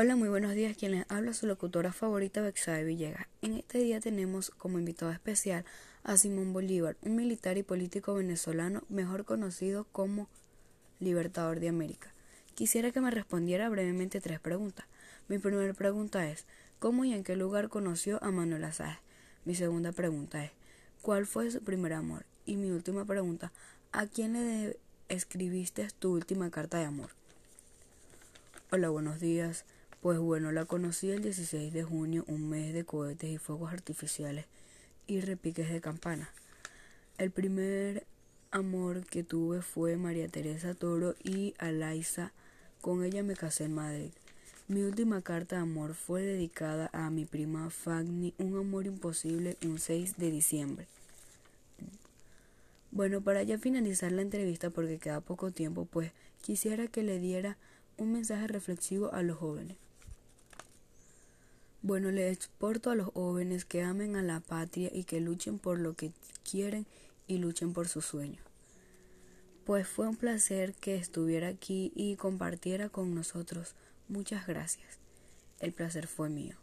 Hola, muy buenos días. Quien les habla su locutora favorita, Bexabe Villegas. En este día tenemos como invitado especial a Simón Bolívar, un militar y político venezolano mejor conocido como Libertador de América. Quisiera que me respondiera brevemente tres preguntas. Mi primera pregunta es, ¿cómo y en qué lugar conoció a Manuel Azaje? Mi segunda pregunta es, ¿cuál fue su primer amor? Y mi última pregunta, ¿a quién le escribiste tu última carta de amor? Hola, buenos días. Pues bueno, la conocí el 16 de junio, un mes de cohetes y fuegos artificiales y repiques de campana. El primer amor que tuve fue María Teresa Toro y Alaisa. Con ella me casé en Madrid. Mi última carta de amor fue dedicada a mi prima Fagni, un amor imposible, un 6 de diciembre. Bueno, para ya finalizar la entrevista, porque queda poco tiempo, pues quisiera que le diera un mensaje reflexivo a los jóvenes. Bueno, le exporto a los jóvenes que amen a la patria y que luchen por lo que quieren y luchen por sus sueños. Pues fue un placer que estuviera aquí y compartiera con nosotros. Muchas gracias. El placer fue mío.